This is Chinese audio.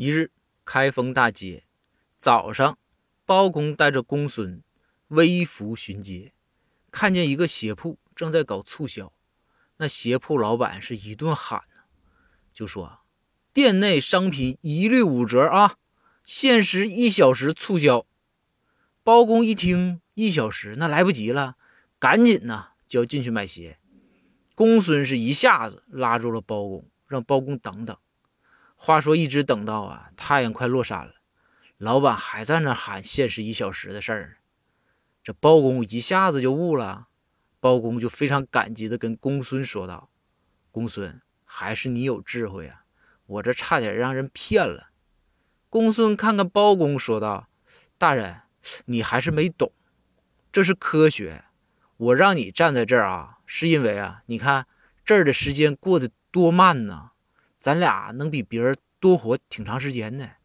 一日，开封大街早上，包公带着公孙微服巡街，看见一个鞋铺正在搞促销，那鞋铺老板是一顿喊，就说店内商品一律五折啊，限时一小时促销。包公一听一小时，那来不及了，赶紧呢就要进去买鞋。公孙是一下子拉住了包公，让包公等等。话说，一直等到啊，太阳快落山了，老板还在那喊限时一小时的事儿。这包公一下子就悟了，包公就非常感激的跟公孙说道：“公孙，还是你有智慧啊，我这差点让人骗了。”公孙看看包公说道：“大人，你还是没懂，这是科学。我让你站在这儿啊，是因为啊，你看这儿的时间过得多慢呢。”咱俩能比别人多活挺长时间的。